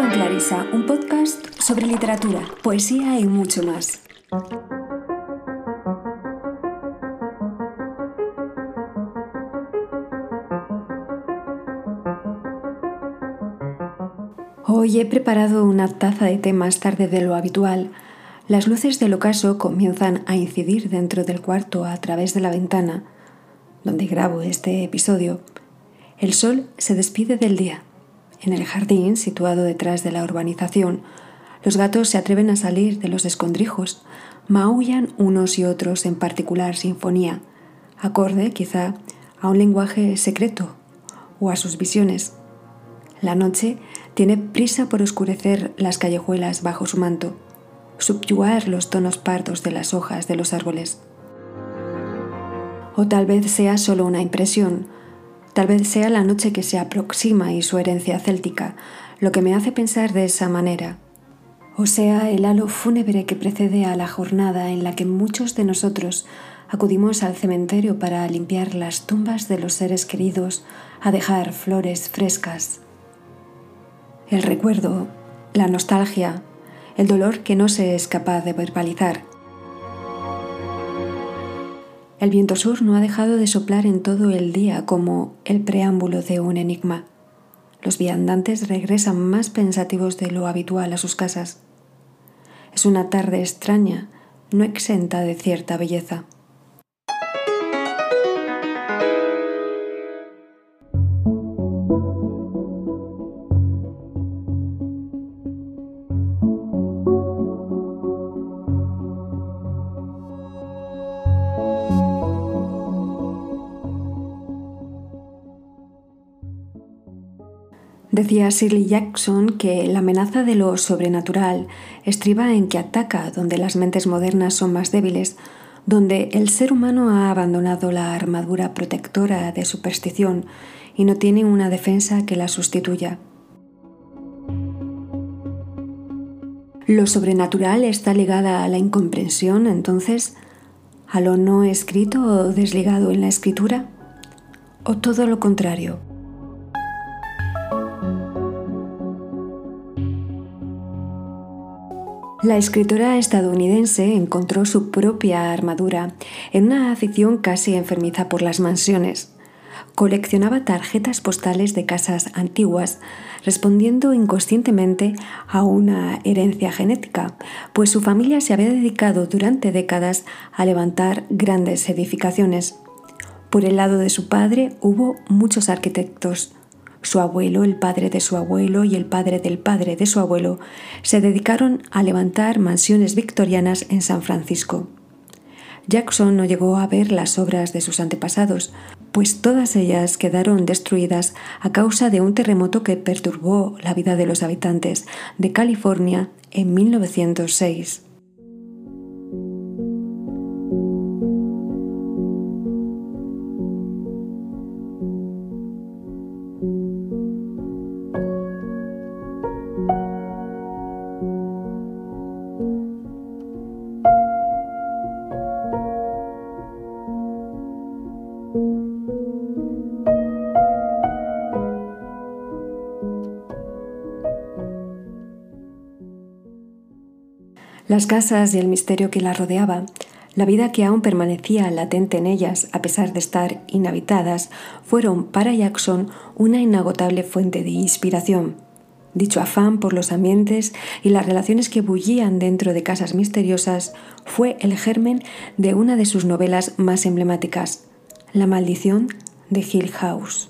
con Clarisa, un podcast sobre literatura, poesía y mucho más. Hoy he preparado una taza de té más tarde de lo habitual. Las luces del ocaso comienzan a incidir dentro del cuarto a través de la ventana, donde grabo este episodio. El sol se despide del día. En el jardín, situado detrás de la urbanización, los gatos se atreven a salir de los escondrijos, maullan unos y otros en particular sinfonía, acorde quizá a un lenguaje secreto o a sus visiones. La noche tiene prisa por oscurecer las callejuelas bajo su manto, subyugar los tonos pardos de las hojas de los árboles. O tal vez sea solo una impresión, Tal vez sea la noche que se aproxima y su herencia céltica lo que me hace pensar de esa manera. O sea, el halo fúnebre que precede a la jornada en la que muchos de nosotros acudimos al cementerio para limpiar las tumbas de los seres queridos, a dejar flores frescas. El recuerdo, la nostalgia, el dolor que no se es capaz de verbalizar, el viento sur no ha dejado de soplar en todo el día como el preámbulo de un enigma. Los viandantes regresan más pensativos de lo habitual a sus casas. Es una tarde extraña, no exenta de cierta belleza. Decía Shirley Jackson que la amenaza de lo sobrenatural estriba en que ataca donde las mentes modernas son más débiles, donde el ser humano ha abandonado la armadura protectora de superstición y no tiene una defensa que la sustituya. Lo sobrenatural está ligada a la incomprensión, entonces, a lo no escrito o desligado en la escritura, o todo lo contrario. La escritora estadounidense encontró su propia armadura en una afición casi enfermiza por las mansiones. Coleccionaba tarjetas postales de casas antiguas, respondiendo inconscientemente a una herencia genética, pues su familia se había dedicado durante décadas a levantar grandes edificaciones. Por el lado de su padre hubo muchos arquitectos, su abuelo, el padre de su abuelo y el padre del padre de su abuelo se dedicaron a levantar mansiones victorianas en San Francisco. Jackson no llegó a ver las obras de sus antepasados, pues todas ellas quedaron destruidas a causa de un terremoto que perturbó la vida de los habitantes de California en 1906. Las casas y el misterio que las rodeaba, la vida que aún permanecía latente en ellas a pesar de estar inhabitadas, fueron para Jackson una inagotable fuente de inspiración. Dicho afán por los ambientes y las relaciones que bullían dentro de casas misteriosas fue el germen de una de sus novelas más emblemáticas, La maldición de Hill House.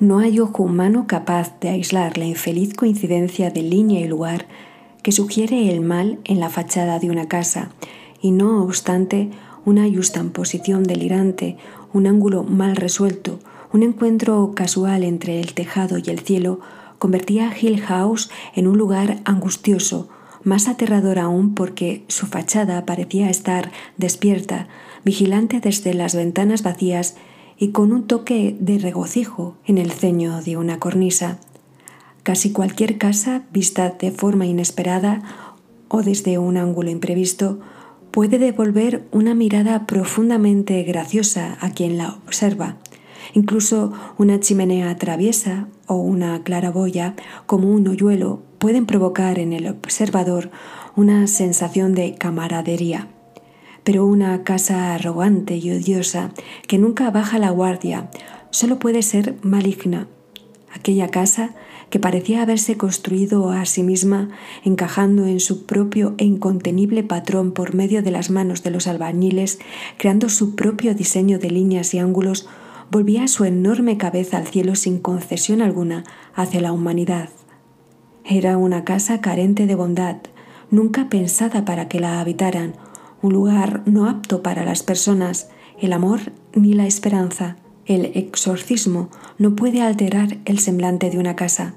No hay ojo humano capaz de aislar la infeliz coincidencia de línea y lugar que sugiere el mal en la fachada de una casa, y no obstante una posición delirante, un ángulo mal resuelto, un encuentro casual entre el tejado y el cielo, convertía Hill House en un lugar angustioso, más aterrador aún porque su fachada parecía estar despierta, vigilante desde las ventanas vacías y con un toque de regocijo en el ceño de una cornisa. Casi cualquier casa, vista de forma inesperada o desde un ángulo imprevisto, puede devolver una mirada profundamente graciosa a quien la observa. Incluso una chimenea traviesa o una claraboya, como un hoyuelo, pueden provocar en el observador una sensación de camaradería. Pero una casa arrogante y odiosa, que nunca baja la guardia, solo puede ser maligna. Aquella casa que parecía haberse construido a sí misma, encajando en su propio e incontenible patrón por medio de las manos de los albañiles, creando su propio diseño de líneas y ángulos, volvía su enorme cabeza al cielo sin concesión alguna hacia la humanidad. Era una casa carente de bondad, nunca pensada para que la habitaran, un lugar no apto para las personas, el amor ni la esperanza. El exorcismo no puede alterar el semblante de una casa.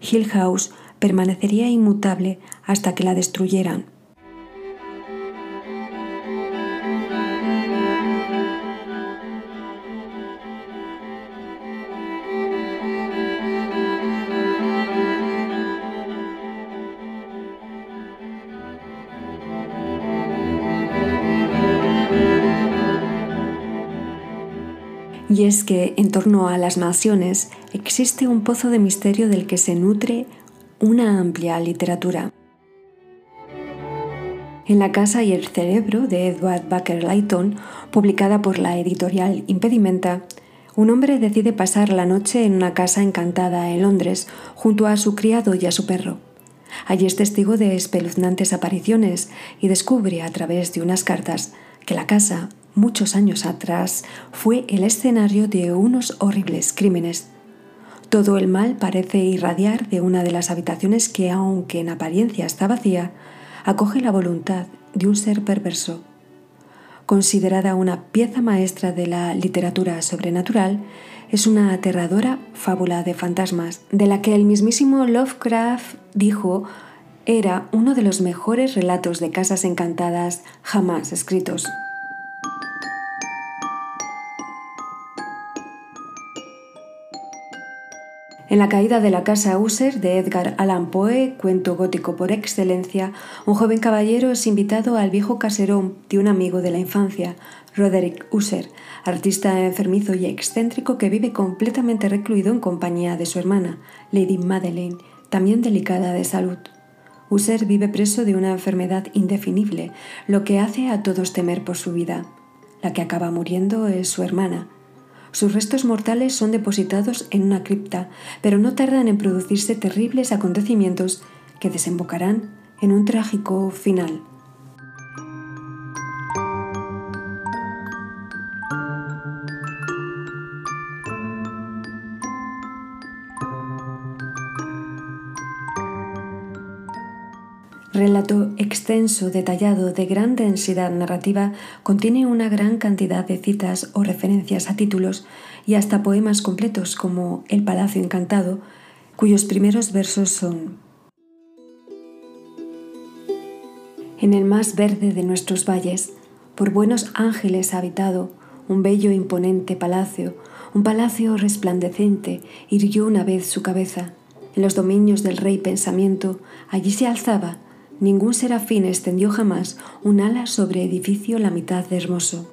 Hill House permanecería inmutable hasta que la destruyeran. Es que en torno a las mansiones existe un pozo de misterio del que se nutre una amplia literatura. En La casa y el cerebro de Edward Baker Layton, publicada por la editorial Impedimenta, un hombre decide pasar la noche en una casa encantada en Londres junto a su criado y a su perro. Allí es testigo de espeluznantes apariciones y descubre a través de unas cartas que la casa muchos años atrás, fue el escenario de unos horribles crímenes. Todo el mal parece irradiar de una de las habitaciones que, aunque en apariencia está vacía, acoge la voluntad de un ser perverso. Considerada una pieza maestra de la literatura sobrenatural, es una aterradora fábula de fantasmas, de la que el mismísimo Lovecraft dijo era uno de los mejores relatos de casas encantadas jamás escritos. En la caída de la casa User de Edgar Allan Poe, cuento gótico por excelencia, un joven caballero es invitado al viejo caserón de un amigo de la infancia, Roderick User, artista enfermizo y excéntrico que vive completamente recluido en compañía de su hermana, Lady Madeleine, también delicada de salud. User vive preso de una enfermedad indefinible, lo que hace a todos temer por su vida. La que acaba muriendo es su hermana, sus restos mortales son depositados en una cripta, pero no tardan en producirse terribles acontecimientos que desembocarán en un trágico final. Relato extenso, detallado, de gran densidad narrativa, contiene una gran cantidad de citas o referencias a títulos y hasta poemas completos como El Palacio Encantado, cuyos primeros versos son En el más verde de nuestros valles, por buenos ángeles habitado, un bello imponente palacio, un palacio resplandecente, irguió una vez su cabeza. En los dominios del rey pensamiento, allí se alzaba, Ningún serafín extendió jamás un ala sobre edificio la mitad de hermoso.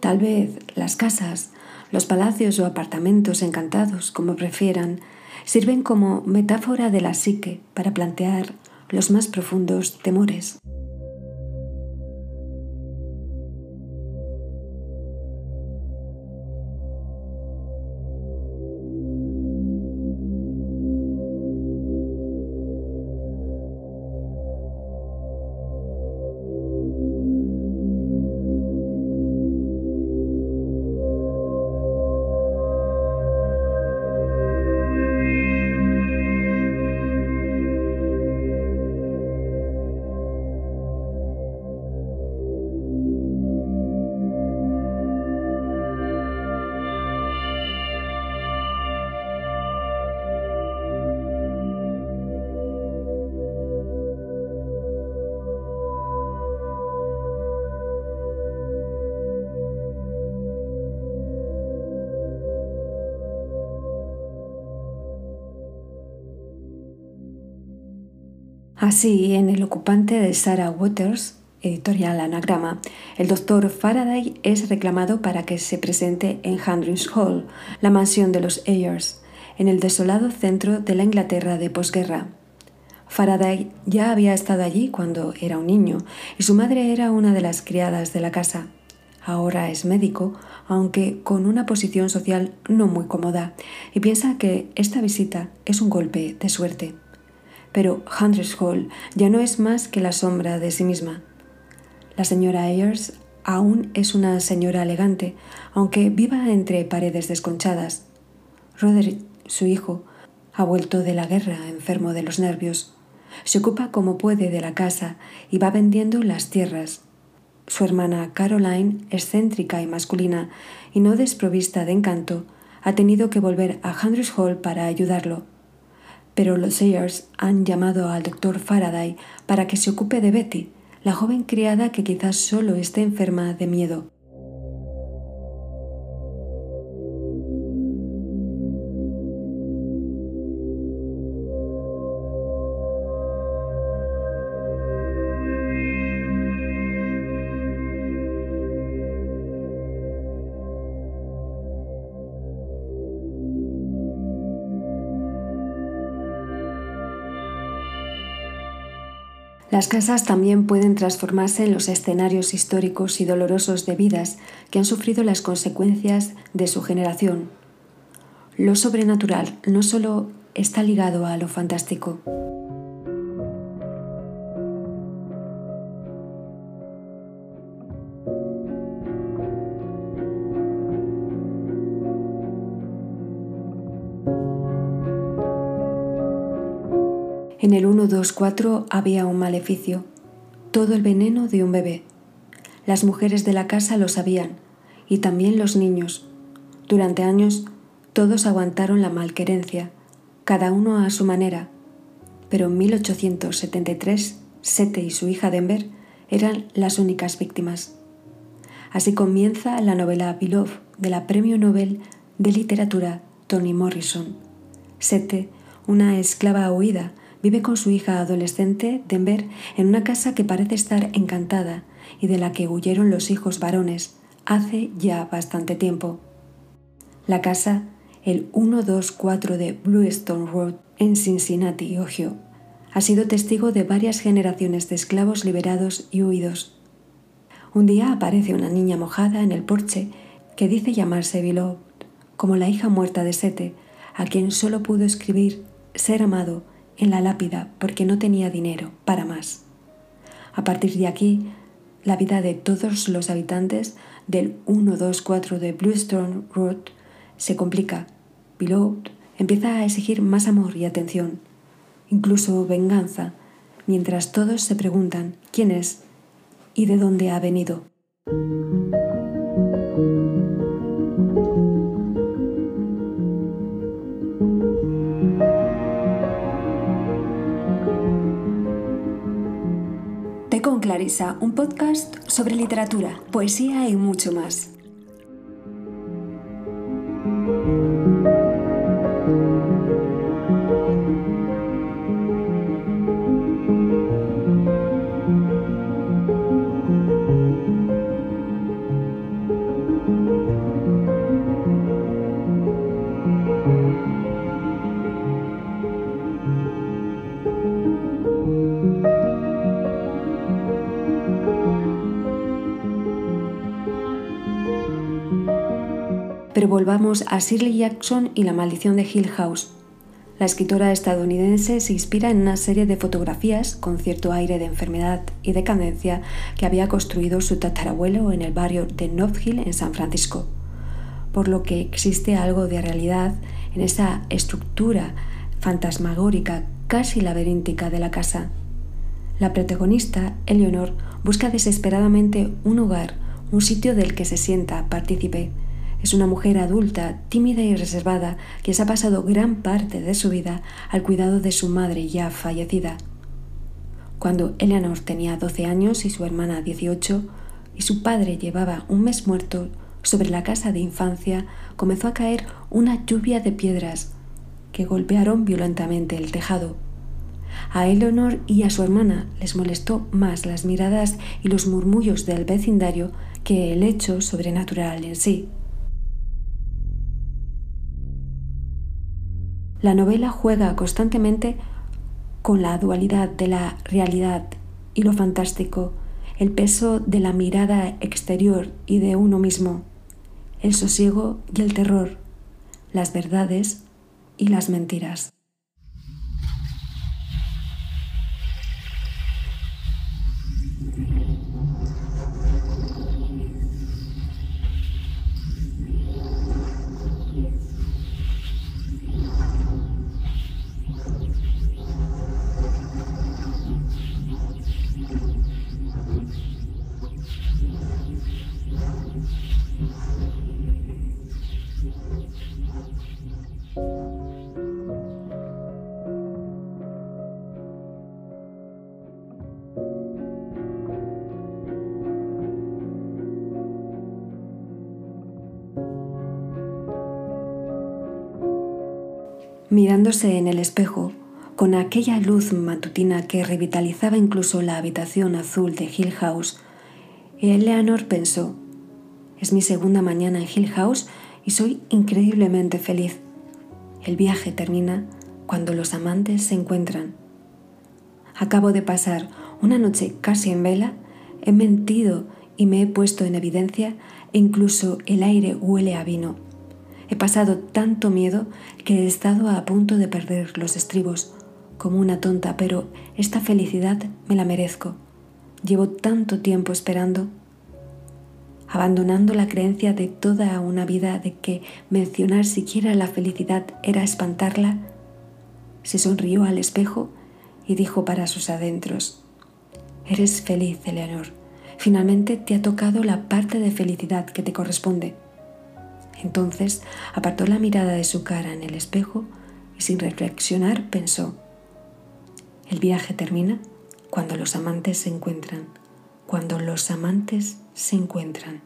Tal vez las casas, los palacios o apartamentos encantados, como prefieran, sirven como metáfora de la psique para plantear los más profundos temores. Así, en El ocupante de Sarah Waters, editorial Anagrama, el doctor Faraday es reclamado para que se presente en Handrings Hall, la mansión de los Ayers, en el desolado centro de la Inglaterra de posguerra. Faraday ya había estado allí cuando era un niño y su madre era una de las criadas de la casa. Ahora es médico, aunque con una posición social no muy cómoda, y piensa que esta visita es un golpe de suerte. Pero Hundreds Hall ya no es más que la sombra de sí misma. La señora Ayers aún es una señora elegante, aunque viva entre paredes desconchadas. Roderick, su hijo, ha vuelto de la guerra enfermo de los nervios. Se ocupa como puede de la casa y va vendiendo las tierras. Su hermana Caroline, excéntrica y masculina y no desprovista de encanto, ha tenido que volver a Hundreds Hall para ayudarlo. Pero los Sayers han llamado al doctor Faraday para que se ocupe de Betty, la joven criada que quizás solo esté enferma de miedo. Las casas también pueden transformarse en los escenarios históricos y dolorosos de vidas que han sufrido las consecuencias de su generación. Lo sobrenatural no solo está ligado a lo fantástico. En el 124 había un maleficio, todo el veneno de un bebé. Las mujeres de la casa lo sabían, y también los niños. Durante años todos aguantaron la malquerencia, cada uno a su manera. Pero en 1873, Sete y su hija Denver eran las únicas víctimas. Así comienza la novela Beloved de la Premio Nobel de Literatura Toni Morrison. Sete, una esclava huida, Vive con su hija adolescente, Denver, en una casa que parece estar encantada y de la que huyeron los hijos varones hace ya bastante tiempo. La casa, el 124 de Bluestone Road en Cincinnati, Ohio, ha sido testigo de varias generaciones de esclavos liberados y huidos. Un día aparece una niña mojada en el porche que dice llamarse Beloved, como la hija muerta de Sete, a quien solo pudo escribir ser amado en la lápida porque no tenía dinero para más. A partir de aquí, la vida de todos los habitantes del 124 de Bluestone Road se complica. Beloved empieza a exigir más amor y atención, incluso venganza, mientras todos se preguntan quién es y de dónde ha venido. Un podcast sobre literatura, poesía y mucho más. Pero volvamos a Shirley Jackson y la maldición de Hill House. La escritora estadounidense se inspira en una serie de fotografías con cierto aire de enfermedad y decadencia que había construido su tatarabuelo en el barrio de North Hill en San Francisco, por lo que existe algo de realidad en esa estructura fantasmagórica casi laberíntica de la casa. La protagonista, Eleanor, busca desesperadamente un hogar, un sitio del que se sienta partícipe, es una mujer adulta, tímida y reservada, que se ha pasado gran parte de su vida al cuidado de su madre ya fallecida. Cuando Eleanor tenía 12 años y su hermana 18, y su padre llevaba un mes muerto, sobre la casa de infancia comenzó a caer una lluvia de piedras que golpearon violentamente el tejado. A Eleanor y a su hermana les molestó más las miradas y los murmullos del vecindario que el hecho sobrenatural en sí. La novela juega constantemente con la dualidad de la realidad y lo fantástico, el peso de la mirada exterior y de uno mismo, el sosiego y el terror, las verdades y las mentiras. Mirándose en el espejo, con aquella luz matutina que revitalizaba incluso la habitación azul de Hill House, Eleanor pensó, es mi segunda mañana en Hill House y soy increíblemente feliz. El viaje termina cuando los amantes se encuentran. Acabo de pasar una noche casi en vela, he mentido y me he puesto en evidencia e incluso el aire huele a vino. He pasado tanto miedo que he estado a punto de perder los estribos, como una tonta, pero esta felicidad me la merezco. Llevo tanto tiempo esperando, abandonando la creencia de toda una vida de que mencionar siquiera la felicidad era espantarla. Se sonrió al espejo y dijo para sus adentros, Eres feliz, Eleanor. Finalmente te ha tocado la parte de felicidad que te corresponde. Entonces apartó la mirada de su cara en el espejo y sin reflexionar pensó, el viaje termina cuando los amantes se encuentran, cuando los amantes se encuentran.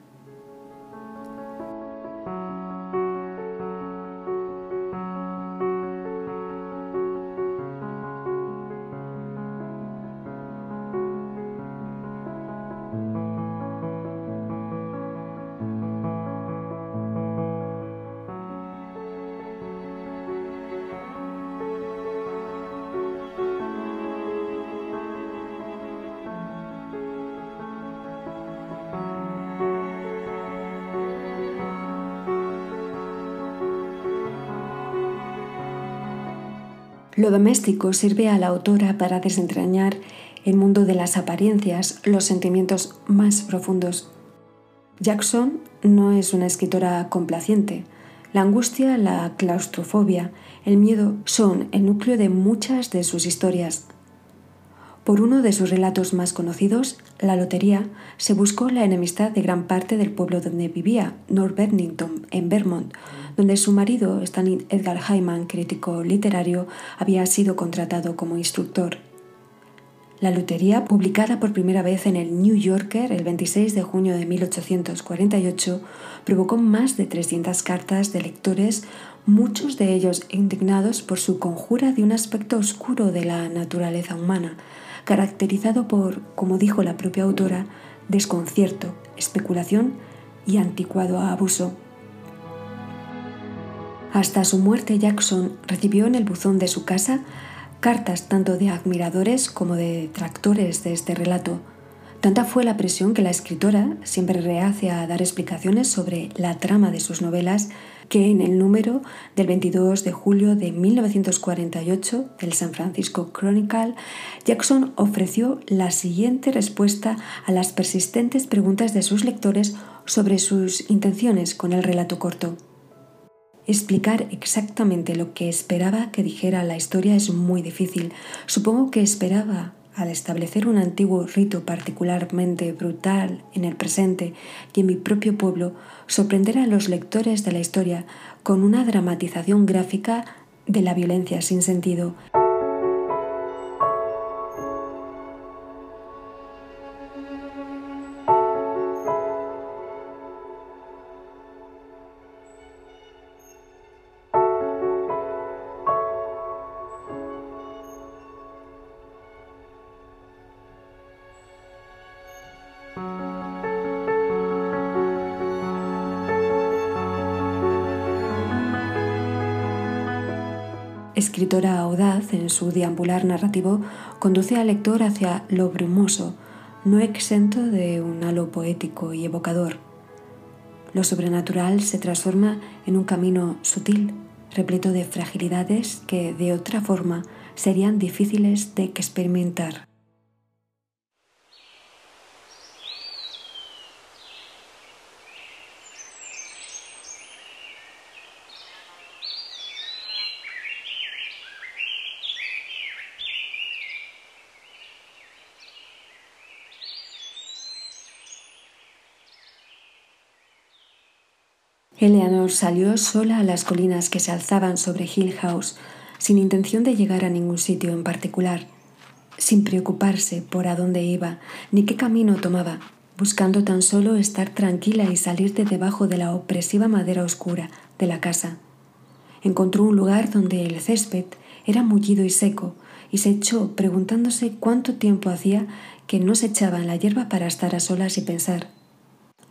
Lo doméstico sirve a la autora para desentrañar el mundo de las apariencias, los sentimientos más profundos. Jackson no es una escritora complaciente. La angustia, la claustrofobia, el miedo son el núcleo de muchas de sus historias. Por uno de sus relatos más conocidos, La Lotería, se buscó la enemistad de gran parte del pueblo donde vivía, North Bennington, en Vermont, donde su marido, Stanley Edgar Hyman, crítico literario, había sido contratado como instructor. La Lotería, publicada por primera vez en el New Yorker el 26 de junio de 1848, provocó más de 300 cartas de lectores, muchos de ellos indignados por su conjura de un aspecto oscuro de la naturaleza humana, caracterizado por, como dijo la propia autora, desconcierto, especulación y anticuado abuso. Hasta su muerte Jackson recibió en el buzón de su casa cartas tanto de admiradores como de detractores de este relato. Tanta fue la presión que la escritora, siempre reacia a dar explicaciones sobre la trama de sus novelas, que en el número del 22 de julio de 1948 del San Francisco Chronicle, Jackson ofreció la siguiente respuesta a las persistentes preguntas de sus lectores sobre sus intenciones con el relato corto. Explicar exactamente lo que esperaba que dijera la historia es muy difícil. Supongo que esperaba al establecer un antiguo rito particularmente brutal en el presente y en mi propio pueblo, sorprender a los lectores de la historia con una dramatización gráfica de la violencia sin sentido. Escritora audaz en su deambular narrativo conduce al lector hacia lo brumoso, no exento de un halo poético y evocador. Lo sobrenatural se transforma en un camino sutil, repleto de fragilidades que de otra forma serían difíciles de experimentar. Eleanor salió sola a las colinas que se alzaban sobre Hill House, sin intención de llegar a ningún sitio en particular, sin preocuparse por a dónde iba ni qué camino tomaba, buscando tan solo estar tranquila y salir de debajo de la opresiva madera oscura de la casa. Encontró un lugar donde el césped era mullido y seco, y se echó preguntándose cuánto tiempo hacía que no se echaba en la hierba para estar a solas y pensar.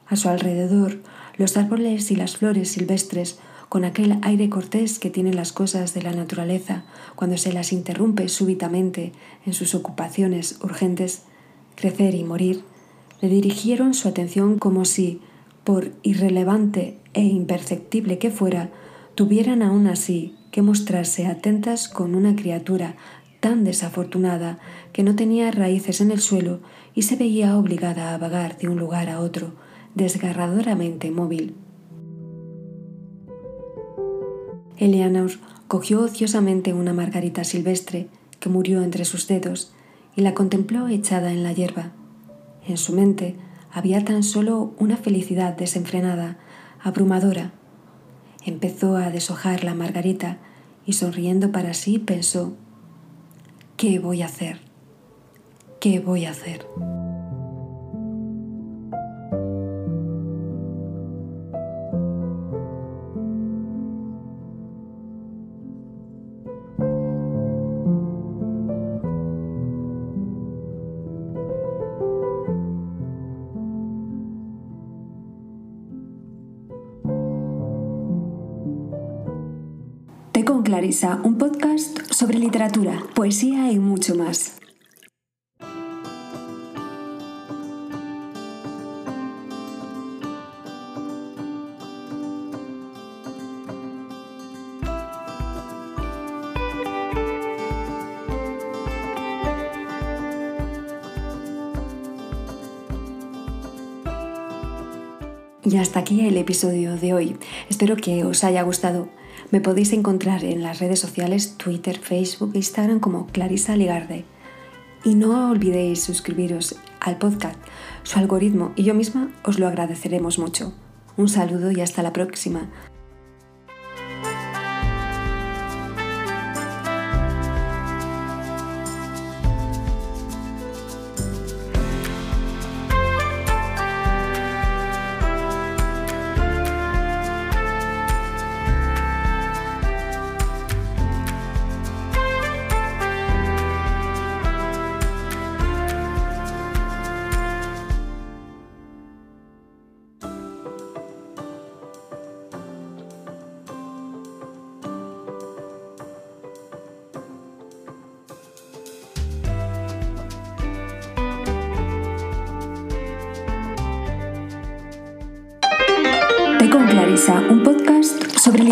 A su alrededor los árboles y las flores silvestres, con aquel aire cortés que tienen las cosas de la naturaleza cuando se las interrumpe súbitamente en sus ocupaciones urgentes, crecer y morir, le dirigieron su atención como si, por irrelevante e imperceptible que fuera, tuvieran aún así que mostrarse atentas con una criatura tan desafortunada que no tenía raíces en el suelo y se veía obligada a vagar de un lugar a otro, desgarradoramente móvil. Eleanor cogió ociosamente una margarita silvestre que murió entre sus dedos y la contempló echada en la hierba. En su mente había tan solo una felicidad desenfrenada, abrumadora. Empezó a deshojar la margarita y sonriendo para sí pensó, ¿qué voy a hacer? ¿Qué voy a hacer? Un podcast sobre literatura, poesía y mucho más. Y hasta aquí el episodio de hoy. Espero que os haya gustado. Me podéis encontrar en las redes sociales Twitter, Facebook e Instagram como Clarisa Ligarde. Y no olvidéis suscribiros al podcast. Su algoritmo y yo misma os lo agradeceremos mucho. Un saludo y hasta la próxima.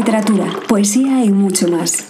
Literatura, poesía y mucho más.